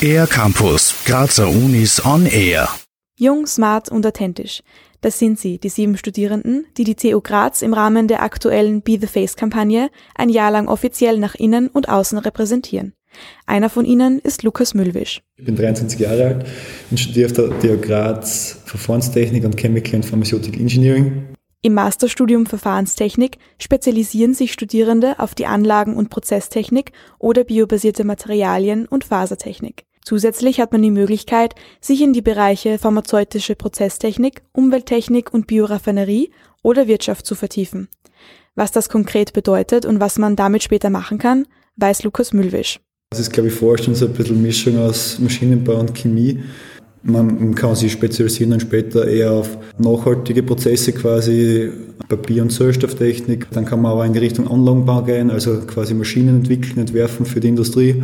Air Campus, Grazer Unis on Air. Jung, smart und authentisch. Das sind sie, die sieben Studierenden, die die TU Graz im Rahmen der aktuellen Be the Face-Kampagne ein Jahr lang offiziell nach innen und außen repräsentieren. Einer von ihnen ist Lukas Müllwisch. Ich bin 23 Jahre alt und studiere auf der TU Graz Verfahrenstechnik und Chemical and Pharmaceutical Engineering. Im Masterstudium Verfahrenstechnik spezialisieren sich Studierende auf die Anlagen- und Prozesstechnik oder biobasierte Materialien und Fasertechnik. Zusätzlich hat man die Möglichkeit, sich in die Bereiche pharmazeutische Prozesstechnik, Umwelttechnik und Bioraffinerie oder Wirtschaft zu vertiefen. Was das konkret bedeutet und was man damit später machen kann, weiß Lukas Müllwisch. Das ist, glaube ich, vorher so ein bisschen Mischung aus Maschinenbau und Chemie. Man kann sich spezialisieren dann später eher auf nachhaltige Prozesse quasi, Papier- und Sauerstofftechnik. Dann kann man aber in die Richtung Anlagenbau gehen, also quasi Maschinen entwickeln, entwerfen für die Industrie.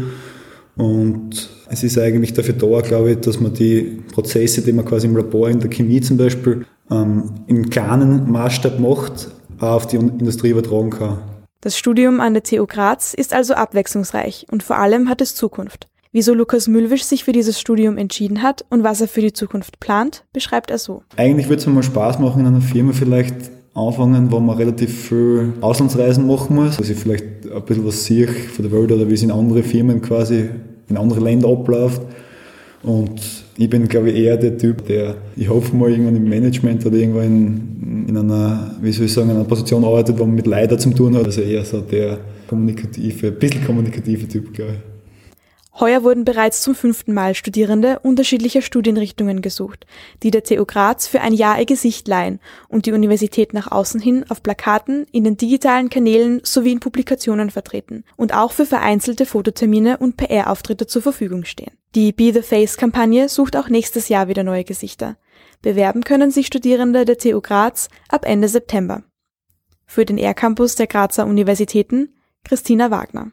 Und es ist eigentlich dafür da, glaube ich, dass man die Prozesse, die man quasi im Labor, in der Chemie zum Beispiel, ähm, im kleinen Maßstab macht, auch auf die Industrie übertragen kann. Das Studium an der TU Graz ist also abwechslungsreich und vor allem hat es Zukunft. Wieso Lukas Müllwisch sich für dieses Studium entschieden hat und was er für die Zukunft plant, beschreibt er so. Eigentlich würde es mir mal Spaß machen, in einer Firma vielleicht anfangen, wo man relativ viel Auslandsreisen machen muss. Dass ich vielleicht ein bisschen was sehe von der Welt oder wie es in andere Firmen quasi in andere Länder abläuft. Und ich bin, glaube ich, eher der Typ, der, ich hoffe mal, irgendwann im Management oder irgendwo in, in einer, wie soll ich sagen, einer Position arbeitet, wo man mit Leidern zu tun hat. Also eher so der kommunikative, ein bisschen kommunikative Typ, glaube ich. Heuer wurden bereits zum fünften Mal Studierende unterschiedlicher Studienrichtungen gesucht, die der TU Graz für ein Jahr ihr Gesicht leihen und die Universität nach außen hin auf Plakaten, in den digitalen Kanälen sowie in Publikationen vertreten und auch für vereinzelte Fototermine und PR-Auftritte zur Verfügung stehen. Die Be the Face-Kampagne sucht auch nächstes Jahr wieder neue Gesichter. Bewerben können sich Studierende der TU Graz ab Ende September. Für den R-Campus der Grazer Universitäten Christina Wagner.